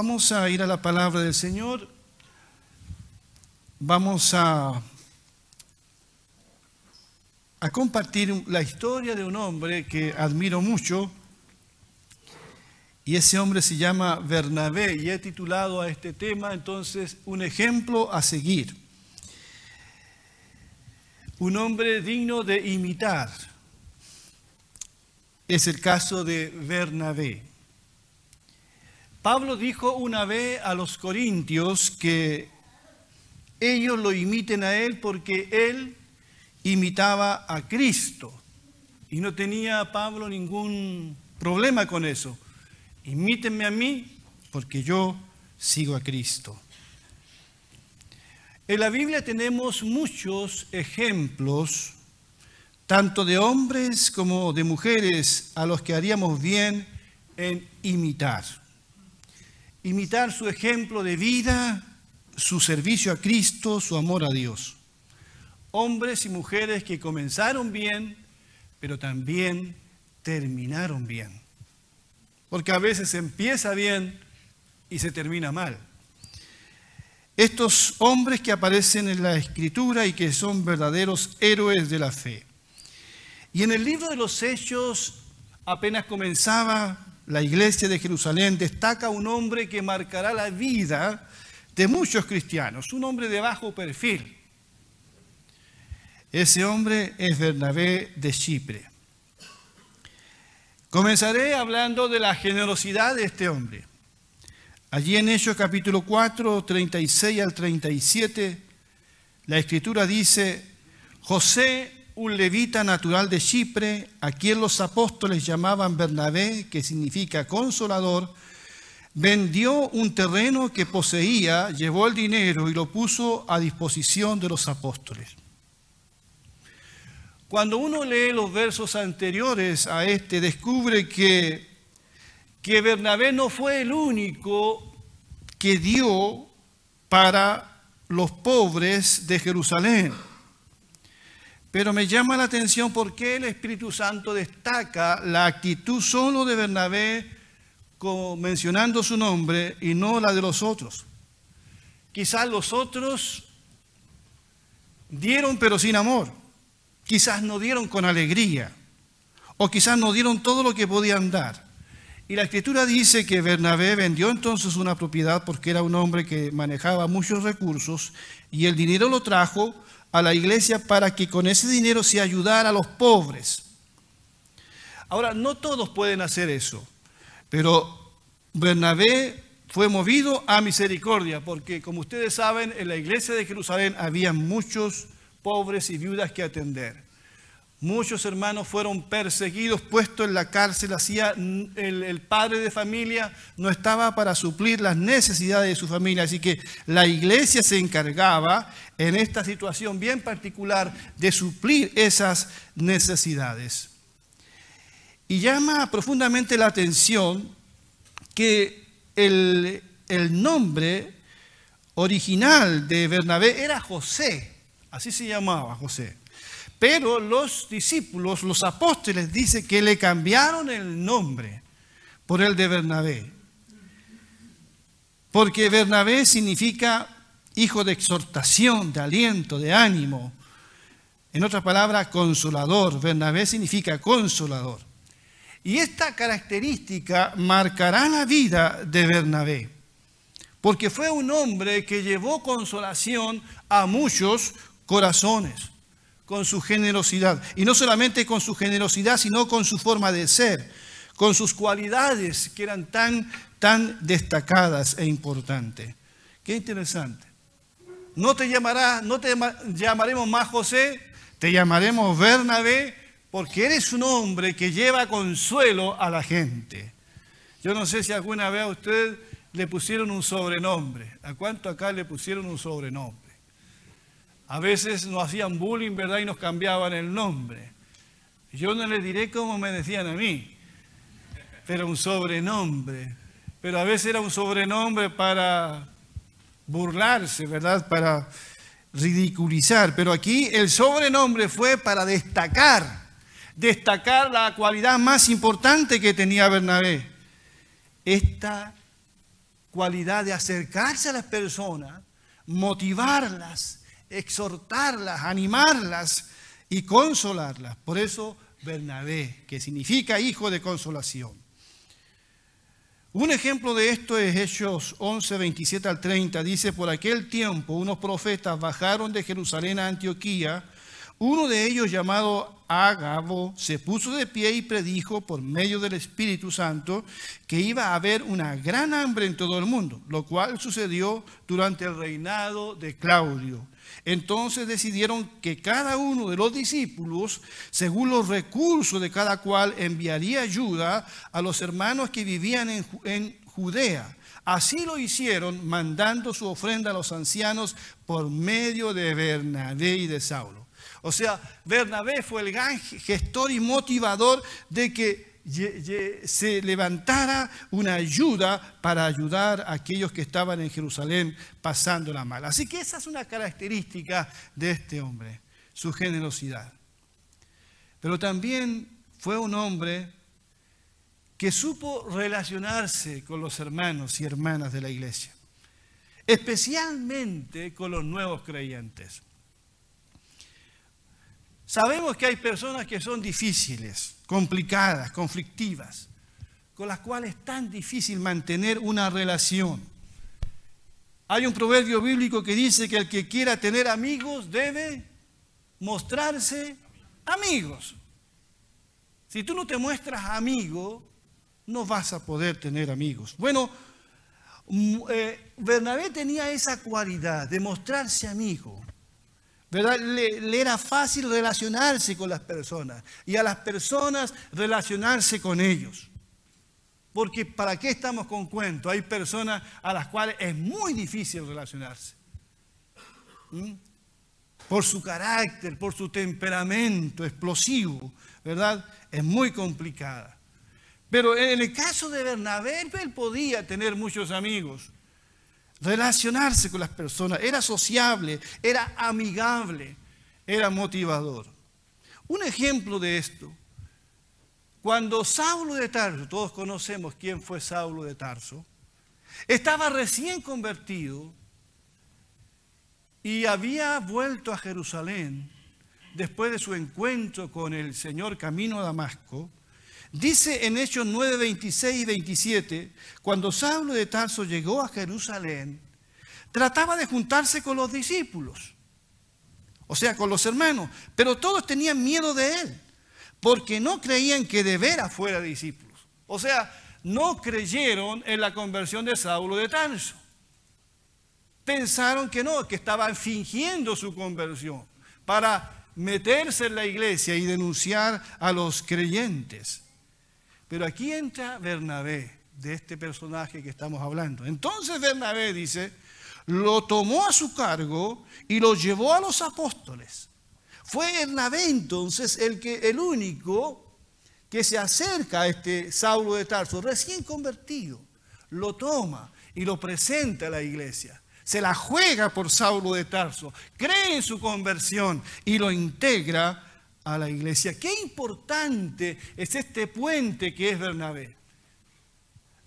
Vamos a ir a la palabra del Señor. Vamos a, compartir la historia de un hombre que admiro mucho. Y ese hombre se llama Bernabé y he titulado a este tema entonces un ejemplo a seguir. Un hombre digno de imitar. Es el caso de Bernabé. Pablo dijo una vez a los corintios que ellos lo imiten a él porque él imitaba a Cristo. Y no tenía Pablo ningún problema con eso. Imítenme a mí porque yo sigo a Cristo. En la Biblia tenemos muchos ejemplos, tanto de hombres como de mujeres, a los que haríamos bien en imitar imitar su ejemplo de vida, su servicio a Cristo, su amor a Dios. Hombres y mujeres que comenzaron bien, pero también terminaron bien. Porque a veces empieza bien y se termina mal. Estos hombres que aparecen en la escritura y que son verdaderos héroes de la fe. Y en el libro de los Hechos apenas comenzaba la iglesia de Jerusalén destaca un hombre que marcará la vida de muchos cristianos, un hombre de bajo perfil. Ese hombre es Bernabé de Chipre. Comenzaré hablando de la generosidad de este hombre. Allí en Hechos capítulo 4, 36 al 37, la escritura dice, José un levita natural de Chipre, a quien los apóstoles llamaban Bernabé, que significa consolador, vendió un terreno que poseía, llevó el dinero y lo puso a disposición de los apóstoles. Cuando uno lee los versos anteriores a este, descubre que, que Bernabé no fue el único que dio para los pobres de Jerusalén. Pero me llama la atención por qué el Espíritu Santo destaca la actitud solo de Bernabé mencionando su nombre y no la de los otros. Quizás los otros dieron pero sin amor. Quizás no dieron con alegría. O quizás no dieron todo lo que podían dar. Y la escritura dice que Bernabé vendió entonces una propiedad porque era un hombre que manejaba muchos recursos y el dinero lo trajo a la iglesia para que con ese dinero se ayudara a los pobres. Ahora, no todos pueden hacer eso, pero Bernabé fue movido a misericordia, porque como ustedes saben, en la iglesia de Jerusalén había muchos pobres y viudas que atender. Muchos hermanos fueron perseguidos, puestos en la cárcel, hacía el, padre de familia no estaba para suplir las necesidades de su familia, así que la iglesia se encargaba en esta situación bien particular de suplir esas necesidades. Y llama profundamente la atención que el, el nombre original de Bernabé era José, así se llamaba José. Pero los discípulos, los apóstoles, dice que le cambiaron el nombre por el de Bernabé. Porque Bernabé significa hijo de exhortación, de aliento, de ánimo. En otras palabras, consolador. Bernabé significa consolador. Y esta característica marcará la vida de Bernabé. Porque fue un hombre que llevó consolación a muchos corazones con su generosidad. Y no solamente con su generosidad, sino con su forma de ser, con sus cualidades que eran tan, tan destacadas e importantes. Qué interesante. No te llamará, no te llamaremos más José, te llamaremos Bernabé, porque eres un hombre que lleva consuelo a la gente. Yo no sé si alguna vez a usted le pusieron un sobrenombre. ¿A cuánto acá le pusieron un sobrenombre? A veces nos hacían bullying, ¿verdad? Y nos cambiaban el nombre. Yo no les diré cómo me decían a mí, pero un sobrenombre. Pero a veces era un sobrenombre para burlarse, ¿verdad? Para ridiculizar. Pero aquí el sobrenombre fue para destacar, destacar la cualidad más importante que tenía Bernabé. Esta cualidad de acercarse a las personas, motivarlas, exhortarlas, animarlas y consolarlas. Por eso Bernabé, que significa hijo de consolación. Un ejemplo de esto es Hechos 11, 27 al 30. Dice, por aquel tiempo unos profetas bajaron de Jerusalén a Antioquía. Uno de ellos, llamado Agabo, se puso de pie y predijo por medio del Espíritu Santo que iba a haber una gran hambre en todo el mundo, lo cual sucedió durante el reinado de Claudio. Entonces decidieron que cada uno de los discípulos, según los recursos de cada cual, enviaría ayuda a los hermanos que vivían en, Judea. Así lo hicieron, mandando su ofrenda a los ancianos por medio de Bernabé y de Saulo. O sea, Bernabé fue el gran gestor y motivador de que se levantara una ayuda para ayudar a aquellos que estaban en Jerusalén pasándola mal. Así que esa es una característica de este hombre, su generosidad. Pero también fue un hombre que supo relacionarse con los hermanos y hermanas de la iglesia, especialmente con los nuevos creyentes. Sabemos que hay personas que son difíciles, complicadas, conflictivas, con las cuales es tan difícil mantener una relación. Hay un proverbio bíblico que dice que el que quiera tener amigos debe mostrarse amigos. Si tú no te muestras amigo, no vas a poder tener amigos. Bueno, mm, eh, Bernabé tenía esa cualidad de mostrarse amigo. Le, era fácil relacionarse con las personas y a las personas relacionarse con ellos. Porque ¿para qué estamos con cuento? Hay personas a las cuales es muy difícil relacionarse. Por su carácter, por su temperamento explosivo, ¿verdad? Es muy complicada. Pero en el caso de Bernabé, él podía tener muchos amigos relacionarse con las personas, era sociable, era amigable, era motivador. Un ejemplo de esto, cuando Saulo de Tarso, todos conocemos quién fue Saulo de Tarso, estaba recién convertido y había vuelto a Jerusalén después de su encuentro con el Señor camino a Damasco, Dice en Hechos 9, 26 y 27, cuando Saulo de Tarso llegó a Jerusalén, trataba de juntarse con los discípulos, o sea, con los hermanos, pero todos tenían miedo de él, porque no creían que de veras fuera discípulos. O sea, no creyeron en la conversión de Saulo de Tarso. Pensaron que no, que estaban fingiendo su conversión para meterse en la iglesia y denunciar a los creyentes. Pero aquí entra Bernabé, de este personaje que estamos hablando. Entonces Bernabé dice, lo tomó a su cargo y lo llevó a los apóstoles. Fue Bernabé entonces el, que, el único que se acerca a este Saulo de Tarso, recién convertido, lo toma y lo presenta a la iglesia. Se la juega por Saulo de Tarso, cree en su conversión y lo integra a la iglesia. Qué importante es este puente que es Bernabé.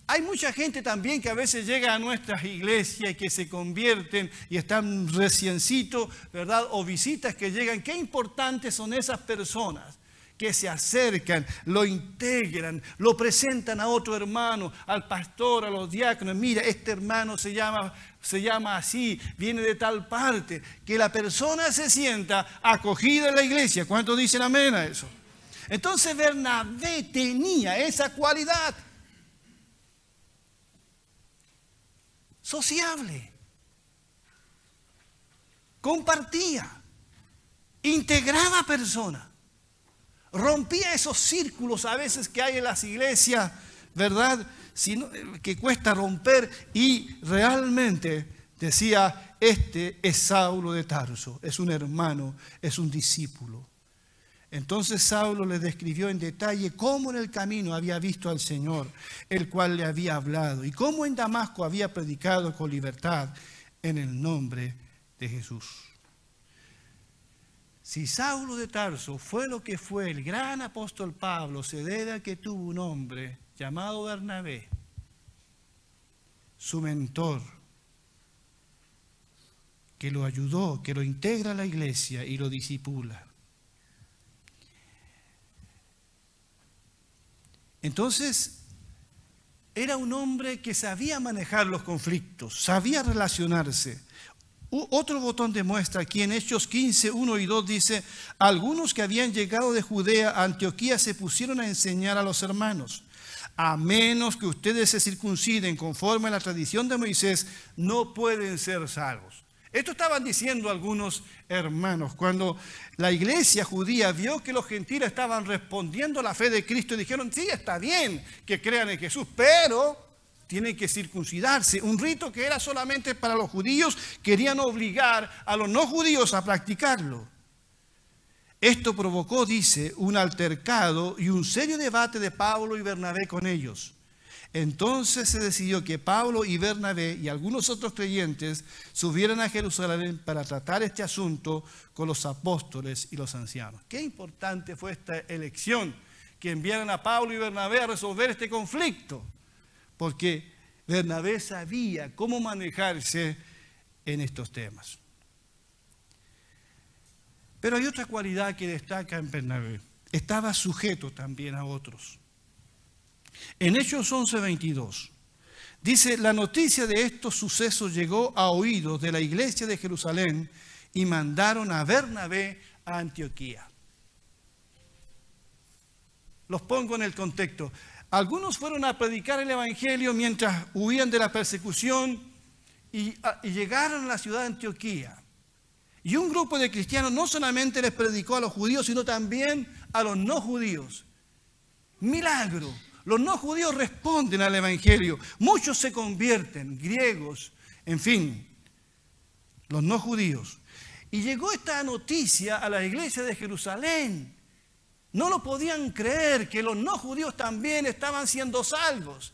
Hay mucha gente también que a veces llega a nuestras iglesias y que se convierten y están reciencitos, ¿verdad? O visitas que llegan. Qué importantes son esas personas que se acercan, lo integran, lo presentan a otro hermano, al pastor, a los diáconos. Mira, este hermano se llama, se llama así, viene de tal parte, que la persona se sienta acogida en la iglesia. ¿Cuántos dicen amén a eso? Entonces Bernabé tenía esa cualidad. Sociable. Compartía. Integraba personas rompía esos círculos a veces que hay en las iglesias, ¿verdad? que cuesta romper y realmente decía, este es Saulo de Tarso, es un hermano, es un discípulo. Entonces Saulo le describió en detalle cómo en el camino había visto al Señor, el cual le había hablado, y cómo en Damasco había predicado con libertad en el nombre de Jesús. Si Saulo de Tarso fue lo que fue el gran apóstol Pablo, se debe a que tuvo un hombre llamado Bernabé, su mentor, que lo ayudó, que lo integra a la iglesia y lo disipula. Entonces, era un hombre que sabía manejar los conflictos, sabía relacionarse. Otro botón de muestra aquí en Hechos 15, 1 y 2 dice, algunos que habían llegado de Judea a Antioquía se pusieron a enseñar a los hermanos, a menos que ustedes se circunciden conforme a la tradición de Moisés, no pueden ser salvos. Esto estaban diciendo algunos hermanos. Cuando la iglesia judía vio que los gentiles estaban respondiendo a la fe de Cristo, dijeron, sí, está bien que crean en Jesús, pero tienen que circuncidarse. Un rito que era solamente para los judíos, querían obligar a los no judíos a practicarlo. Esto provocó, dice, un altercado y un serio debate de Pablo y Bernabé con ellos. Entonces se decidió que Pablo y Bernabé y algunos otros creyentes subieran a Jerusalén para tratar este asunto con los apóstoles y los ancianos. Qué importante fue esta elección, que enviaran a Pablo y Bernabé a resolver este conflicto, porque Bernabé sabía cómo manejarse en estos temas. Pero hay otra cualidad que destaca en Bernabé. Estaba sujeto también a otros. En Hechos 11:22 dice, la noticia de estos sucesos llegó a oídos de la iglesia de Jerusalén y mandaron a Bernabé a Antioquía. Los pongo en el contexto. Algunos fueron a predicar el Evangelio mientras huían de la persecución y, llegaron a la ciudad de Antioquía. Y un grupo de cristianos no solamente les predicó a los judíos, sino también a los no judíos. Milagro. Los no judíos responden al Evangelio. Muchos se convierten, griegos, en fin, los no judíos. Y llegó esta noticia a la iglesia de Jerusalén. No lo podían creer que los no judíos también estaban siendo salvos.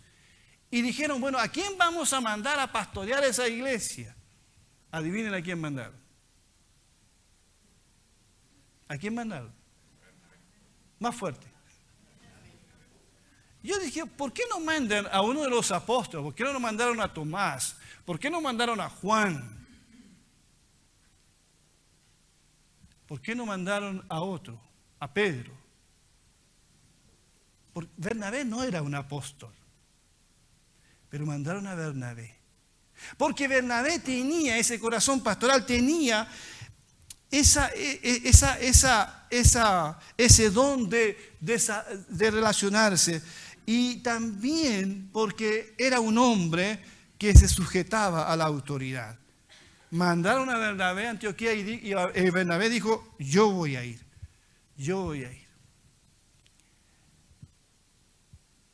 Y dijeron, bueno, ¿a quién vamos a mandar a pastorear esa iglesia? Adivinen a quién mandaron. ¿A quién mandaron? Más fuerte. Yo dije, ¿por qué no mandan a uno de los apóstoles? ¿Por qué no mandaron a Tomás? ¿Por qué no mandaron a Juan? ¿Por qué no mandaron a otro, a Pedro? Porque Bernabé no era un apóstol, pero mandaron a Bernabé. Porque Bernabé tenía ese corazón pastoral, tenía esa, e, e, ese don de, de relacionarse y también porque era un hombre que se sujetaba a la autoridad. Mandaron a Bernabé a Antioquía y, Bernabé dijo, yo voy a ir, yo voy a ir.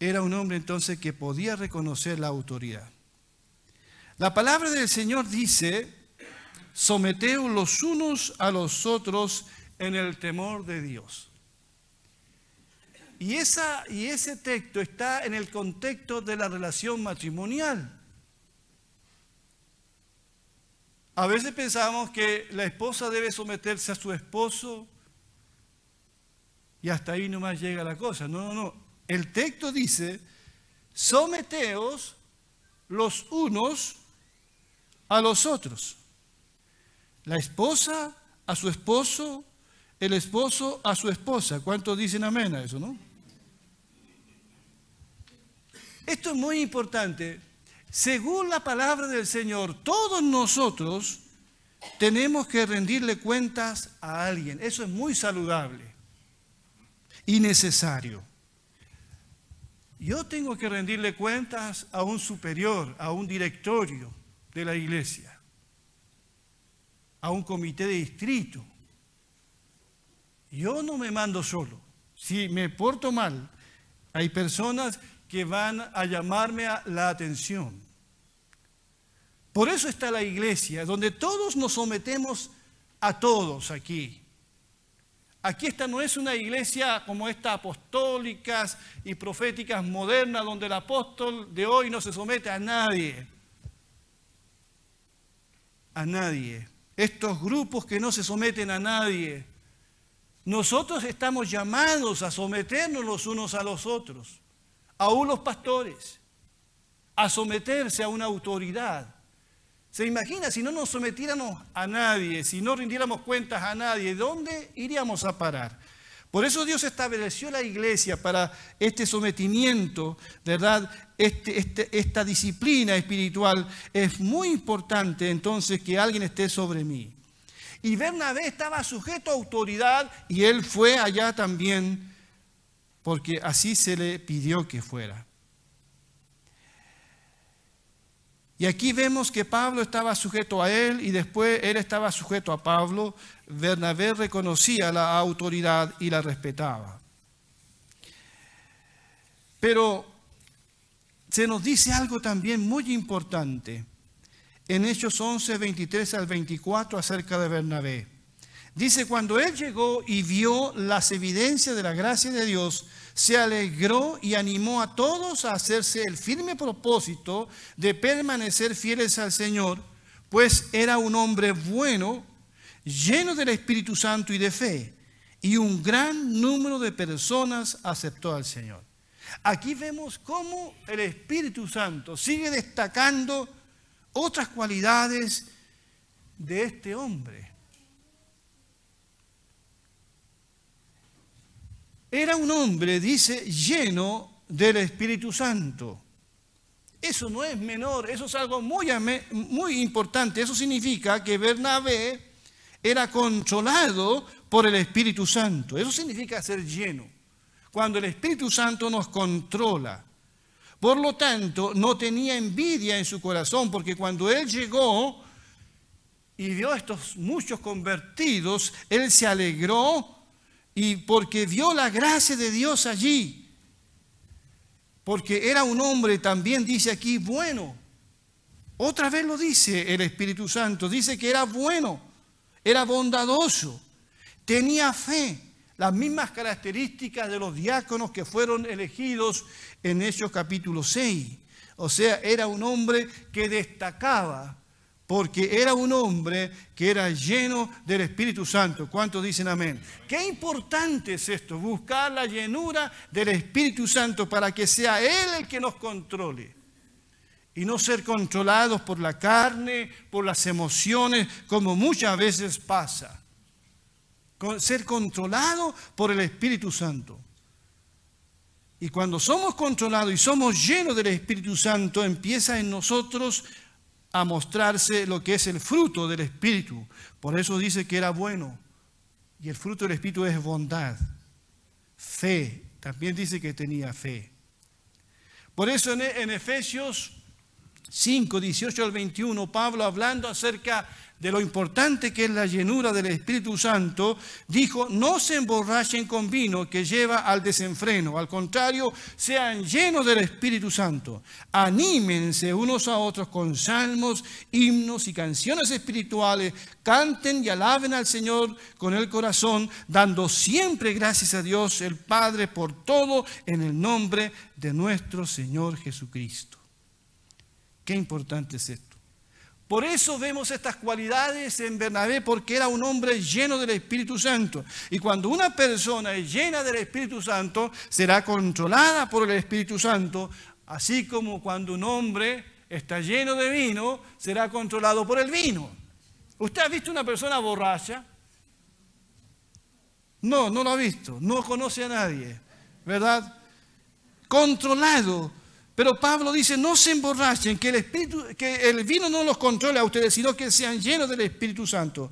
Era un hombre entonces que podía reconocer la autoridad. La palabra del Señor dice, someteos los unos a los otros en el temor de Dios. Y, esa, y ese texto está en el contexto de la relación matrimonial. A veces pensamos que la esposa debe someterse a su esposo y hasta ahí nomás llega la cosa. No, no, no. El texto dice, someteos los unos a los otros. La esposa a su esposo, el esposo a su esposa. ¿Cuántos dicen amén a eso, no? Esto es muy importante. Según la palabra del Señor, todos nosotros tenemos que rendirle cuentas a alguien. Eso es muy saludable y necesario. Yo tengo que rendirle cuentas a un superior, a un directorio de la iglesia, a un comité de distrito. Yo no me mando solo. Si me porto mal, hay personas que van a llamarme la atención. Por eso está la iglesia, donde todos nos sometemos a todos aquí. Aquí esta no es una iglesia como esta apostólicas y proféticas modernas, donde el apóstol de hoy no se somete a nadie. A nadie. Estos grupos que no se someten a nadie. Nosotros estamos llamados a someternos los unos a los otros aún los pastores. a someterse a una autoridad. ¿Se imagina si no nos sometiéramos a nadie, si no rindiéramos cuentas a nadie, ¿dónde iríamos a parar? Por eso Dios estableció la iglesia para este sometimiento, ¿verdad? Este, este, esta disciplina espiritual. Es muy importante entonces que alguien esté sobre mí. Y Bernabé estaba sujeto a autoridad y él fue allá también porque así se le pidió que fuera. Y aquí vemos que Pablo estaba sujeto a él y después él estaba sujeto a Pablo. Bernabé reconocía la autoridad y la respetaba. Pero se nos dice algo también muy importante en Hechos 11, 23 al 24 acerca de Bernabé. Dice, cuando él llegó y vio las evidencias de la gracia de Dios, se alegró y animó a todos a hacerse el firme propósito de permanecer fieles al Señor, pues era un hombre bueno, lleno del Espíritu Santo y de fe, y un gran número de personas aceptó al Señor. Aquí vemos cómo el Espíritu Santo sigue destacando otras cualidades de este hombre. Era un hombre, dice, lleno del Espíritu Santo. Eso no es menor, eso es algo muy, muy importante. Eso significa que Bernabé era controlado por el Espíritu Santo. Eso significa ser lleno. Cuando el Espíritu Santo nos controla. Por lo tanto, no tenía envidia en su corazón, porque cuando él llegó y vio a estos muchos convertidos, él se alegró y porque vio la gracia de Dios allí, porque era un hombre, también dice aquí, bueno. Otra vez lo dice el Espíritu Santo, dice que era bueno, era bondadoso, tenía fe, las mismas características de los diáconos que fueron elegidos en Hechos capítulo 6. O sea, era un hombre que destacaba porque era un hombre que era lleno del Espíritu Santo. ¿Cuántos dicen amén? Qué importante es esto, buscar la llenura del Espíritu Santo para que sea Él el que nos controle y no ser controlados por la carne, por las emociones, como muchas veces pasa. Ser controlado por el Espíritu Santo. Y cuando somos controlados y somos llenos del Espíritu Santo, empieza en nosotros a mostrarse lo que es el fruto del Espíritu. Por eso dice que era bueno. Y el fruto del Espíritu es bondad, fe. También dice que tenía fe. Por eso en, Efesios 5, 18 al 21, Pablo hablando acerca de lo importante que es la llenura del Espíritu Santo, dijo, no se emborrachen con vino que lleva al desenfreno, al contrario, sean llenos del Espíritu Santo, anímense unos a otros con salmos, himnos y canciones espirituales, canten y alaben al Señor con el corazón, dando siempre gracias a Dios el Padre por todo en el nombre de nuestro Señor Jesucristo. Qué importante es esto. Por eso vemos estas cualidades en Bernabé, porque era un hombre lleno del Espíritu Santo. Y cuando una persona es llena del Espíritu Santo, será controlada por el Espíritu Santo, así como cuando un hombre está lleno de vino, será controlado por el vino. ¿Usted ha visto una persona borracha? No, no lo ha visto, no conoce a nadie, ¿verdad? Controlado pero Pablo dice, no se emborrachen, que el, espíritu, vino no los controle a ustedes, sino que sean llenos del Espíritu Santo.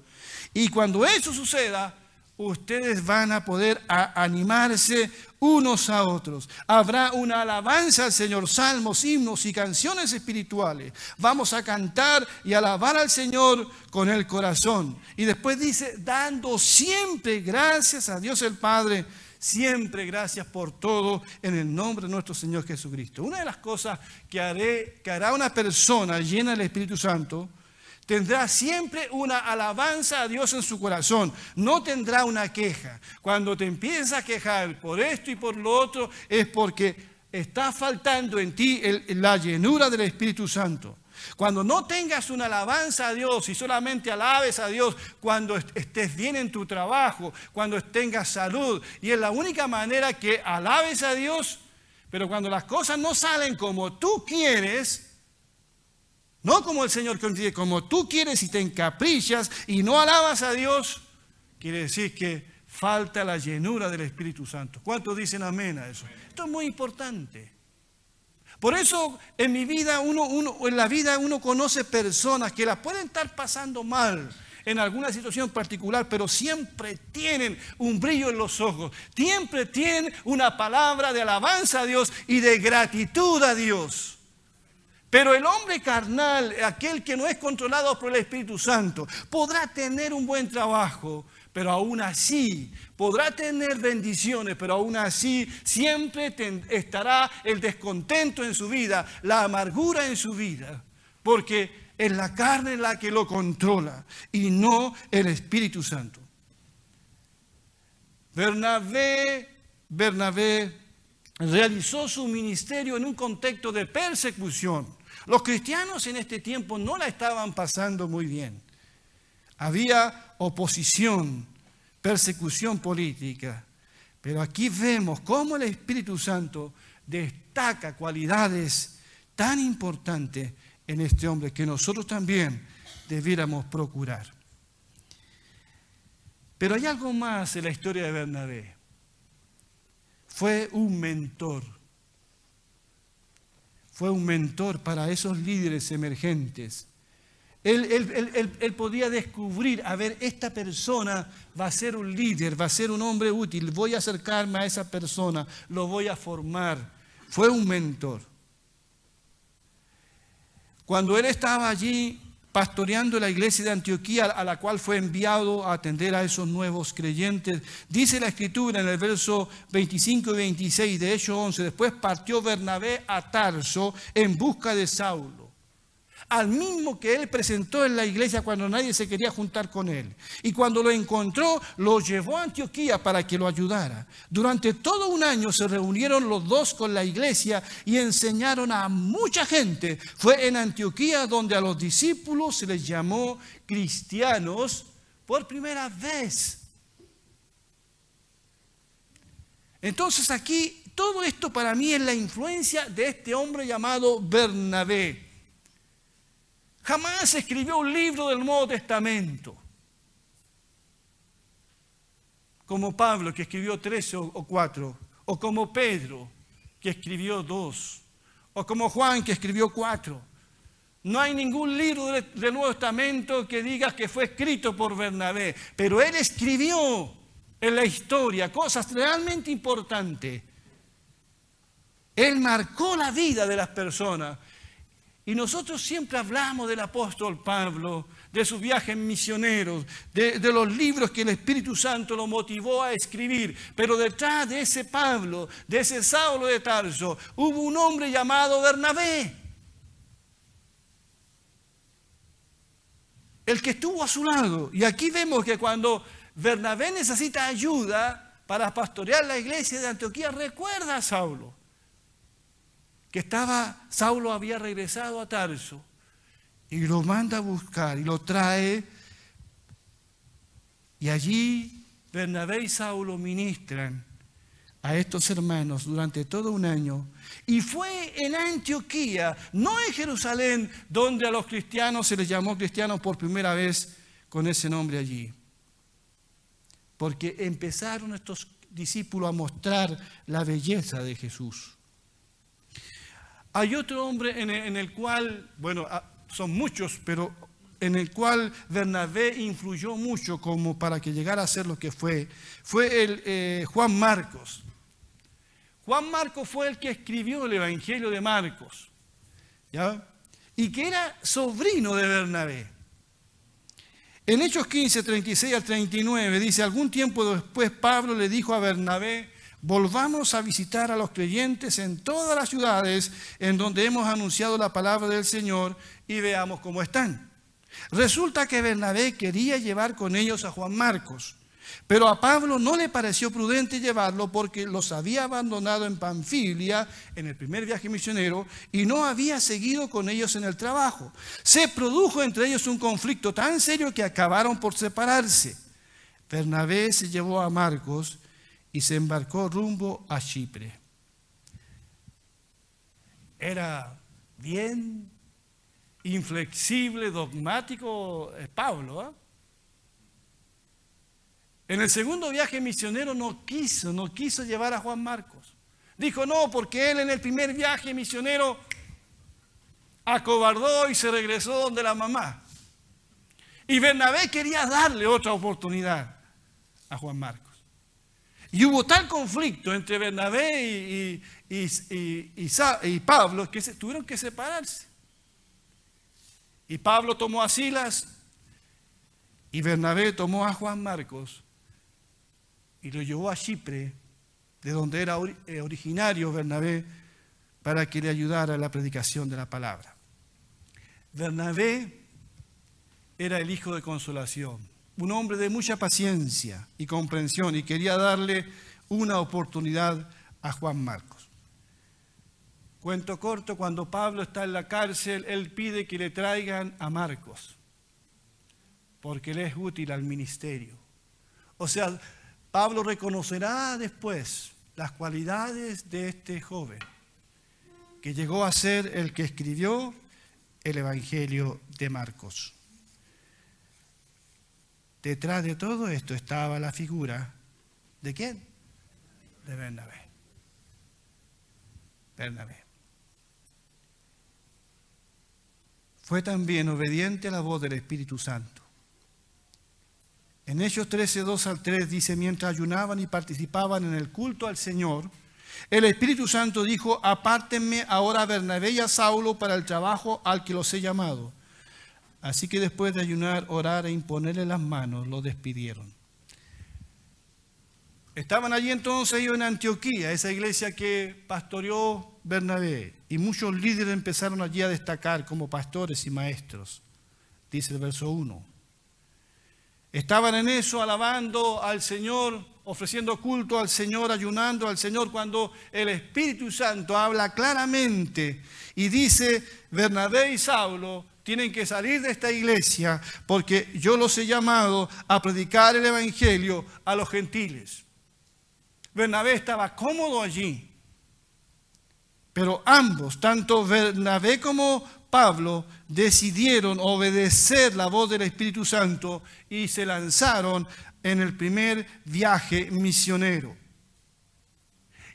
Y cuando eso suceda, ustedes van a poder animarse unos a otros. Habrá una alabanza al Señor, salmos, himnos y canciones espirituales. Vamos a cantar y alabar al Señor con el corazón. Y después dice, dando siempre gracias a Dios el Padre Siempre gracias por todo en el nombre de nuestro Señor Jesucristo. Una de las cosas que, haré, que hará una persona llena del Espíritu Santo, tendrá siempre una alabanza a Dios en su corazón, no tendrá una queja. Cuando te empiezas a quejar por esto y por lo otro, es porque está faltando en ti la llenura del Espíritu Santo. Cuando no tengas una alabanza a Dios y solamente alabes a Dios cuando estés bien en tu trabajo, cuando tengas salud, y es la única manera que alabes a Dios, Pero cuando las cosas no salen como tú quieres, no como el Señor consigue, como tú quieres y te encaprichas y no alabas a Dios, quiere decir que falta la llenura del Espíritu Santo. ¿Cuántos dicen amén a eso? Esto es muy importante. Por eso en mi vida, uno, uno, en la vida uno conoce personas que la pueden estar pasando mal, en alguna situación particular, pero siempre tienen un brillo en los ojos, siempre tienen una palabra de alabanza a Dios y de gratitud a Dios. Pero el hombre carnal, aquel que no es controlado por el Espíritu Santo, podrá tener un buen trabajo, pero aún así podrá tener bendiciones, pero aún así siempre estará el descontento en su vida, la amargura en su vida, porque es la carne la que lo controla y no el Espíritu Santo. Bernabé, Bernabé realizó su ministerio en un contexto de persecución. Los cristianos en este tiempo no la estaban pasando muy bien. Había oposición, persecución política. Pero aquí vemos cómo el Espíritu Santo destaca cualidades tan importantes en este hombre que nosotros también debiéramos procurar. Pero hay algo más en la historia de Bernabé. Fue un mentor. Fue un mentor para esos líderes emergentes. Él, podía descubrir, a ver, esta persona va a ser un líder, va a ser un hombre útil, voy a acercarme a esa persona, lo voy a formar. Fue un mentor. Cuando él estaba allí pastoreando la iglesia de Antioquía, a la cual fue enviado a atender a esos nuevos creyentes, dice la escritura en el verso 25 y 26 de Hechos 11, después partió Bernabé a Tarso en busca de Saulo al mismo que él presentó en la iglesia cuando nadie se quería juntar con él. Y cuando lo encontró, lo llevó a Antioquía para que lo ayudara. Durante todo un año se reunieron los dos con la iglesia y enseñaron a mucha gente. Fue en Antioquía donde a los discípulos se les llamó cristianos por primera vez. Entonces aquí todo esto para mí es la influencia de este hombre llamado Bernabé. Jamás escribió un libro del Nuevo Testamento. Como Pablo, que escribió tres o cuatro. O como Pedro, que escribió dos. O como Juan, que escribió cuatro. No hay ningún libro del Nuevo Testamento que diga que fue escrito por Bernabé. Pero él escribió en la historia cosas realmente importantes. Él marcó la vida de las personas y nosotros siempre hablamos del apóstol Pablo, de sus viajes misioneros, de, de, los libros que el Espíritu Santo lo motivó a escribir. Pero detrás de ese Pablo, de ese Saulo de Tarso, hubo un hombre llamado Bernabé. El que estuvo a su lado. Y aquí vemos que cuando Bernabé necesita ayuda para pastorear la iglesia de Antioquía, recuerda a Saulo que estaba, Saulo había regresado a Tarso y lo manda a buscar y lo trae. Y allí Bernabé y Saulo ministran a estos hermanos durante todo un año. Y fue en Antioquía, no en Jerusalén, donde a los cristianos se les llamó cristianos por primera vez con ese nombre allí. Porque empezaron estos discípulos a mostrar la belleza de Jesús. Hay otro hombre en el, cual, bueno, ah, son muchos, pero en el cual Bernabé influyó mucho como para que llegara a ser lo que fue, fue el eh, Juan Marcos. Juan Marcos fue el que escribió el Evangelio de Marcos, ¿ya? Y que era sobrino de Bernabé. En Hechos 15, 36 al 39 dice, algún tiempo después Pablo le dijo a Bernabé, volvamos a visitar a los creyentes en todas las ciudades en donde hemos anunciado la palabra del Señor y veamos cómo están. Resulta que Bernabé quería llevar con ellos a Juan Marcos, pero a Pablo no le pareció prudente llevarlo porque los había abandonado en Panfilia en el primer viaje misionero y no había seguido con ellos en el trabajo. Se produjo entre ellos un conflicto tan serio que acabaron por separarse. Bernabé se llevó a Marcos y se embarcó rumbo a Chipre. era bien inflexible, dogmático es Pablo. ¿ah? En el segundo viaje misionero no quiso, no quiso llevar a Juan Marcos. Dijo no, porque él en el primer viaje misionero acobardó y se regresó donde la mamá. Y Bernabé quería darle otra oportunidad a Juan Marcos. Y hubo tal conflicto entre Bernabé y, Pablo que tuvieron que separarse. Y Pablo tomó a Silas y Bernabé tomó a Juan Marcos y lo llevó a Chipre, de donde era eh, originario Bernabé, para que le ayudara a la predicación de la palabra. Bernabé era el hijo de consolación, un hombre de mucha paciencia y comprensión y quería darle una oportunidad a Juan Marcos. Cuento corto, cuando Pablo está en la cárcel, él pide que le traigan a Marcos, porque le es útil al ministerio. O sea, Pablo reconocerá después las cualidades de este joven, que llegó a ser el que escribió el Evangelio de Marcos. Detrás de todo esto estaba la figura de quién? De Bernabé. Bernabé. fue también obediente a la voz del Espíritu Santo. En Hechos 13, 2 al 3 dice, mientras ayunaban y participaban en el culto al Señor, el Espíritu Santo dijo, apártenme ahora a Bernabé y a Saulo para el trabajo al que los he llamado. Así que después de ayunar, orar e imponerle las manos, lo despidieron. Estaban allí entonces ellos en Antioquía, esa iglesia que pastoreó Bernabé, y muchos líderes empezaron allí a destacar como pastores y maestros, dice el verso 1. Estaban en eso alabando al Señor, ofreciendo culto al Señor, ayunando al Señor, cuando el Espíritu Santo habla claramente y dice, Bernabé y Saulo tienen que salir de esta iglesia porque yo los he llamado a predicar el Evangelio a los gentiles. Bernabé estaba cómodo allí. Pero ambos, tanto Bernabé como Pablo, decidieron obedecer la voz del Espíritu Santo y se lanzaron en el primer viaje misionero.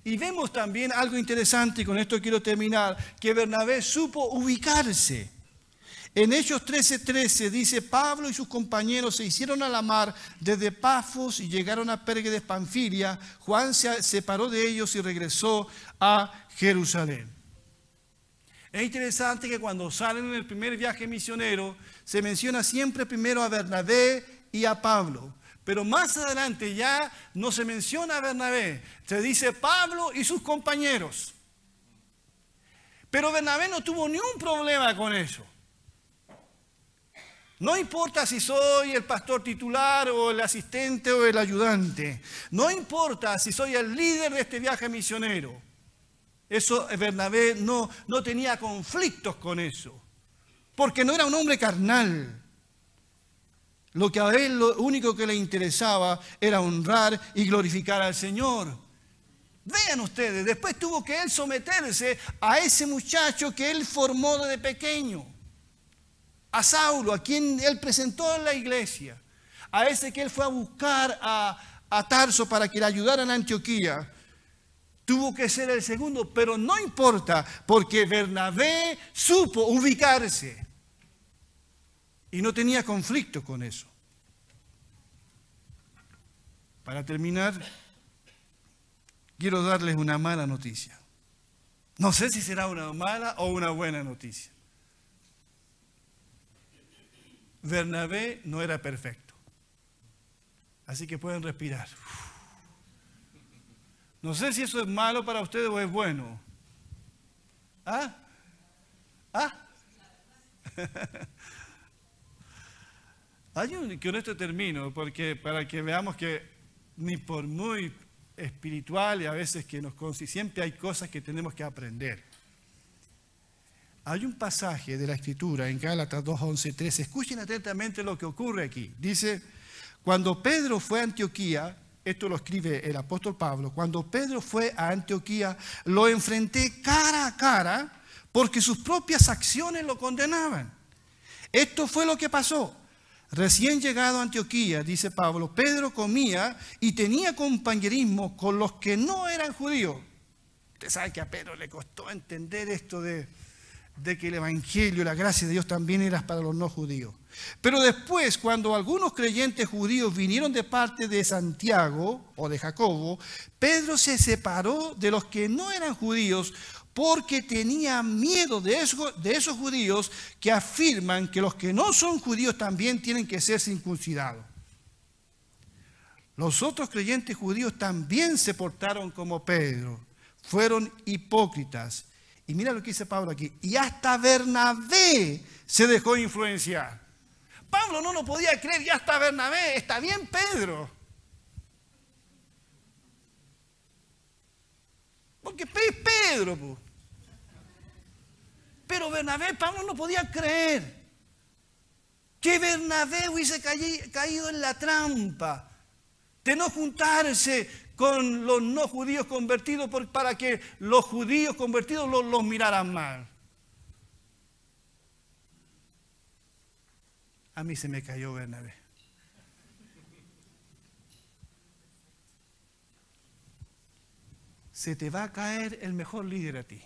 Y vemos también algo interesante, y con esto quiero terminar, que Bernabé supo ubicarse. En Hechos 13:13 dice, Pablo y sus compañeros se hicieron a la mar desde Pafos y llegaron a Pergue de Panfilia. Juan se separó de ellos y regresó a Jerusalén. Es interesante que cuando salen en el primer viaje misionero se menciona siempre primero a Bernabé y a Pablo. Pero más adelante ya no se menciona a Bernabé, se dice Pablo y sus compañeros. Pero Bernabé no tuvo ni un problema con eso. No importa si soy el pastor titular o el asistente o el ayudante. No importa si soy el líder de este viaje misionero. Eso Bernabé no, no tenía conflictos con eso. Porque no era un hombre carnal. Lo que a él lo único que le interesaba era honrar y glorificar al Señor. Vean ustedes, después tuvo que él someterse a ese muchacho que él formó desde pequeño a Saulo, a quien él presentó en la iglesia, a ese que él fue a buscar a, Tarso para que le ayudara en Antioquía, tuvo que ser el segundo, pero no importa, porque Bernabé supo ubicarse y no tenía conflicto con eso. Para terminar, quiero darles una mala noticia. No sé si será una mala o una buena noticia. Bernabé no era perfecto. Así que pueden respirar. No sé si eso es malo para ustedes o es bueno. ¿Ah? ¿Ah? Hay un, que con esto termino, porque para que veamos que ni por muy espiritual y a veces que nos siempre hay cosas que tenemos que aprender. Hay un pasaje de la Escritura en Gálatas 2, 11, 13. Escuchen atentamente lo que ocurre aquí. Dice, cuando Pedro fue a Antioquía, esto lo escribe el apóstol Pablo, cuando Pedro fue a Antioquía, lo enfrenté cara a cara porque sus propias acciones lo condenaban. Esto fue lo que pasó. Recién llegado a Antioquía, dice Pablo, Pedro comía y tenía compañerismo con los que no eran judíos. Usted sabe que a Pedro le costó entender esto de, de que el Evangelio, la gracia de Dios también era para los no judíos. Pero después, cuando algunos creyentes judíos vinieron de parte de Santiago o de Jacobo, Pedro se separó de los que no eran judíos porque tenía miedo de, de esos judíos que afirman que los que no son judíos también tienen que ser circuncidados. Los otros creyentes judíos también se portaron como Pedro, fueron hipócritas. Y mira lo que dice Pablo aquí, y hasta Bernabé se dejó influenciar. Pablo no lo podía creer, y hasta Bernabé, está bien Pedro. Porque es Pedro. Pero Bernabé, Pablo no podía creer que Bernabé hubiese caído en la trampa de no juntarse con los no judíos convertidos para que los judíos convertidos los, miraran mal. A mí se me cayó Bernabé. Se te va a caer el mejor líder a ti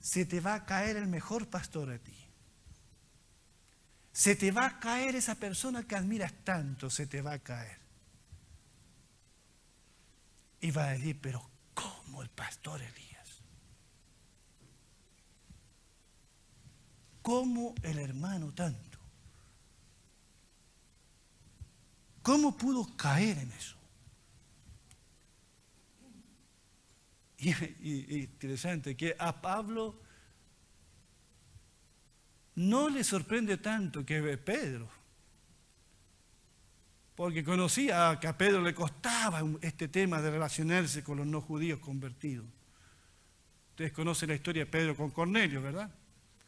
se te va a caer el mejor pastor a ti. Se te va a caer esa persona que admiras tanto, se te va a caer. Y va a decir, pero ¿cómo el pastor Elías? ¿Cómo el hermano tanto? ¿Cómo pudo caer en eso? Y, interesante que a Pablo no le sorprende tanto que Pedro, porque conocía que a Pedro le costaba este tema de relacionarse con los no judíos convertidos. Ustedes conocen la historia de Pedro con Cornelio, ¿verdad?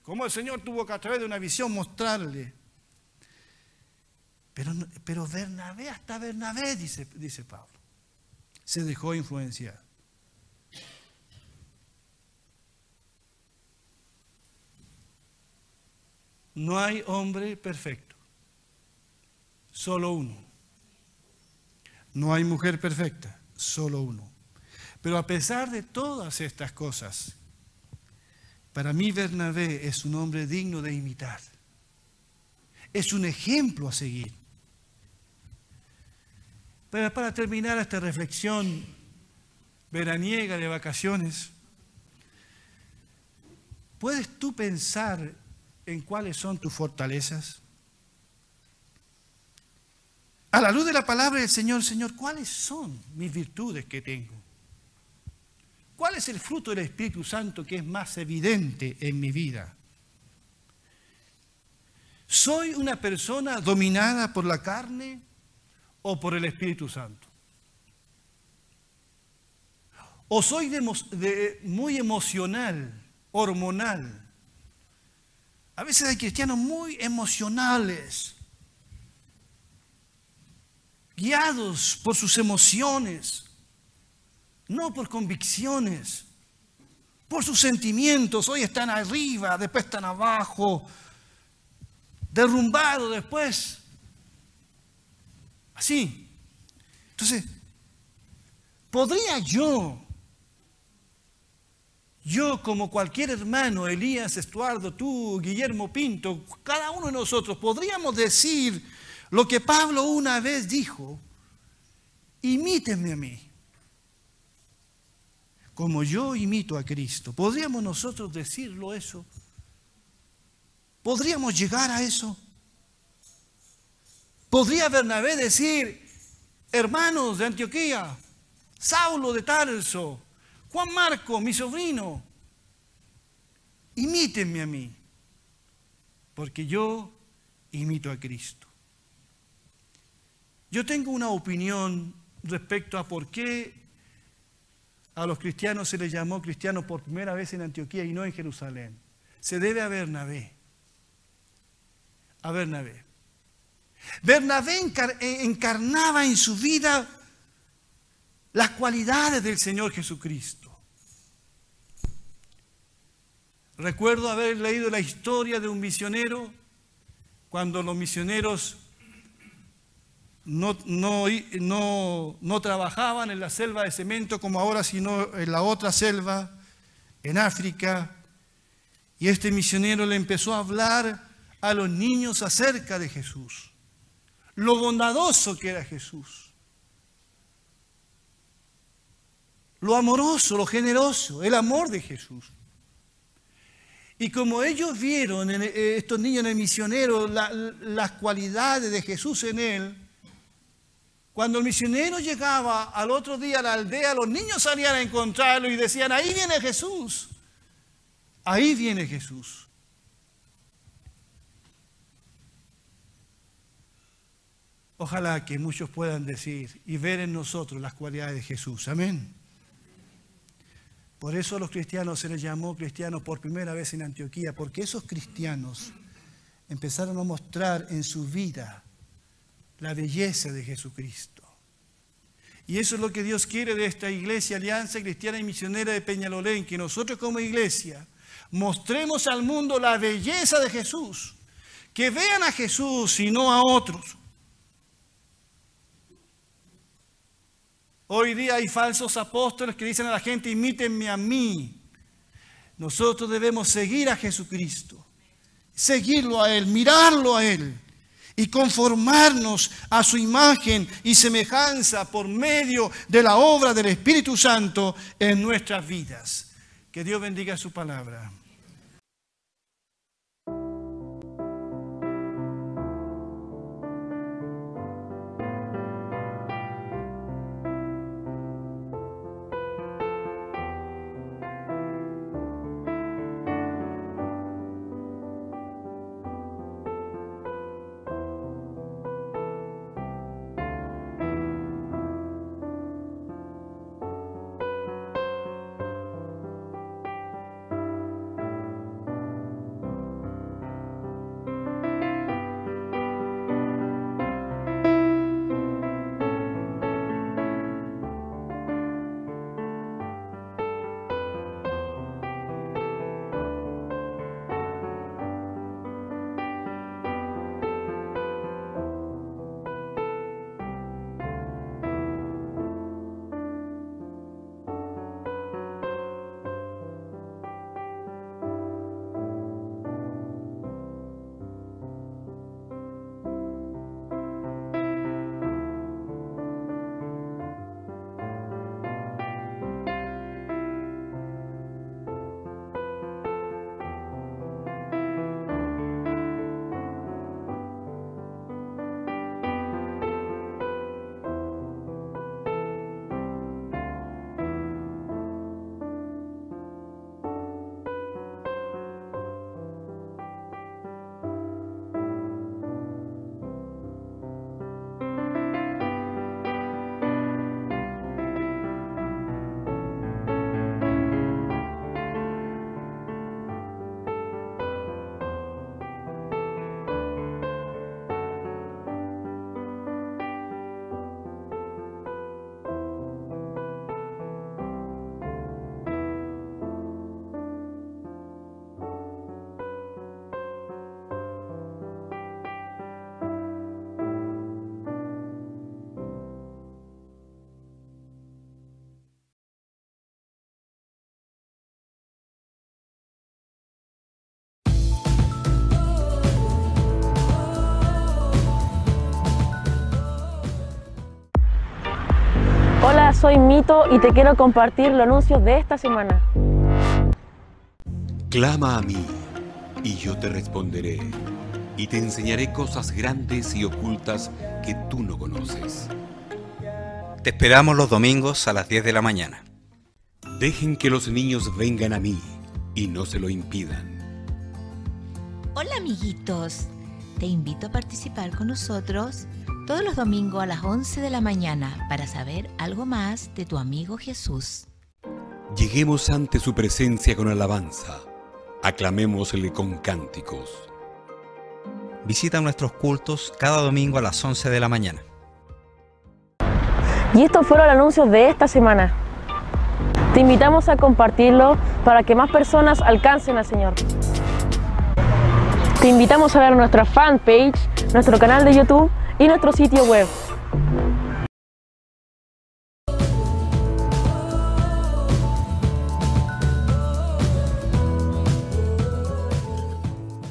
Cómo el Señor tuvo que a través de una visión mostrarle. Pero, pero Bernabé, hasta Bernabé, dice, dice Pablo, se dejó influenciar. No hay hombre perfecto, solo uno. No hay mujer perfecta, solo uno. Pero a pesar de todas estas cosas, para mí Bernabé es un hombre digno de imitar. Es un ejemplo a seguir. Pero para terminar esta reflexión veraniega de vacaciones, ¿puedes tú pensar en cuáles son tus fortalezas? A la luz de la palabra del Señor, Señor, ¿cuáles son mis virtudes que tengo? ¿Cuál es el fruto del Espíritu Santo que es más evidente en mi vida? ¿Soy una persona dominada por la carne o por el Espíritu Santo? ¿O soy muy emocional, hormonal, a veces hay cristianos muy emocionales, guiados por sus emociones, no por convicciones, por sus sentimientos. Hoy están arriba, después están abajo, derrumbados después. Así. Entonces, ¿podría yo yo, como cualquier hermano, Elías Estuardo, tú, Guillermo Pinto, cada uno de nosotros, podríamos decir lo que Pablo una vez dijo, imítenme a mí, como yo imito a Cristo. ¿Podríamos nosotros decirlo eso? ¿Podríamos llegar a eso? ¿Podría Bernabé decir, hermanos de Antioquía, Saulo de Tarso, Juan Marco, mi sobrino, imítenme a mí, porque yo imito a Cristo. Yo tengo una opinión respecto a por qué a los cristianos se les llamó cristianos por primera vez en Antioquía y no en Jerusalén. Se debe a Bernabé. A Bernabé. Bernabé encarnaba en su vida las cualidades del Señor Jesucristo. Recuerdo haber leído la historia de un misionero cuando los misioneros no, no, no, trabajaban en la selva de cemento como ahora, sino en la otra selva, en África. Y este misionero le empezó a hablar a los niños acerca de Jesús, lo bondadoso que era Jesús, lo amoroso, lo generoso, el amor de Jesús. Y como ellos vieron, eh, estos niños en el misionero, las cualidades de Jesús en él, cuando el misionero llegaba al otro día a la aldea, los niños salían a encontrarlo y decían, ahí viene Jesús, ahí viene Jesús. Ojalá que muchos puedan decir y ver en nosotros las cualidades de Jesús. Amén. Por eso los cristianos se les llamó cristianos por primera vez en Antioquía, porque esos cristianos empezaron a mostrar en su vida la belleza de Jesucristo. Y eso es lo que Dios quiere de esta iglesia, Alianza Cristiana y Misionera de Peñalolén, que nosotros como iglesia mostremos al mundo la belleza de Jesús, que vean a Jesús y no a otros. Hoy día hay falsos apóstoles que dicen a la gente, imítenme a mí. Nosotros debemos seguir a Jesucristo, seguirlo a Él, mirarlo a Él y conformarnos a su imagen y semejanza por medio de la obra del Espíritu Santo en nuestras vidas. Que Dios bendiga su palabra. Soy Mito y te quiero compartir los anuncios de esta semana. Clama a mí y yo te responderé y te enseñaré cosas grandes y ocultas que tú no conoces. Te esperamos los domingos a las 10 de la mañana. Dejen que los niños vengan a mí y no se lo impidan. Hola amiguitos, te invito a participar con nosotros todos los domingos a las 11 de la mañana para saber algo más de tu amigo Jesús. Lleguemos ante su presencia con alabanza, aclamémosle con cánticos. Visita nuestros cultos cada domingo a las 11 de la mañana. Y estos fueron los anuncios de esta semana. Te invitamos a compartirlo para que más personas alcancen al Señor. Te invitamos a ver nuestra fanpage, nuestro canal de YouTube y nuestro sitio web.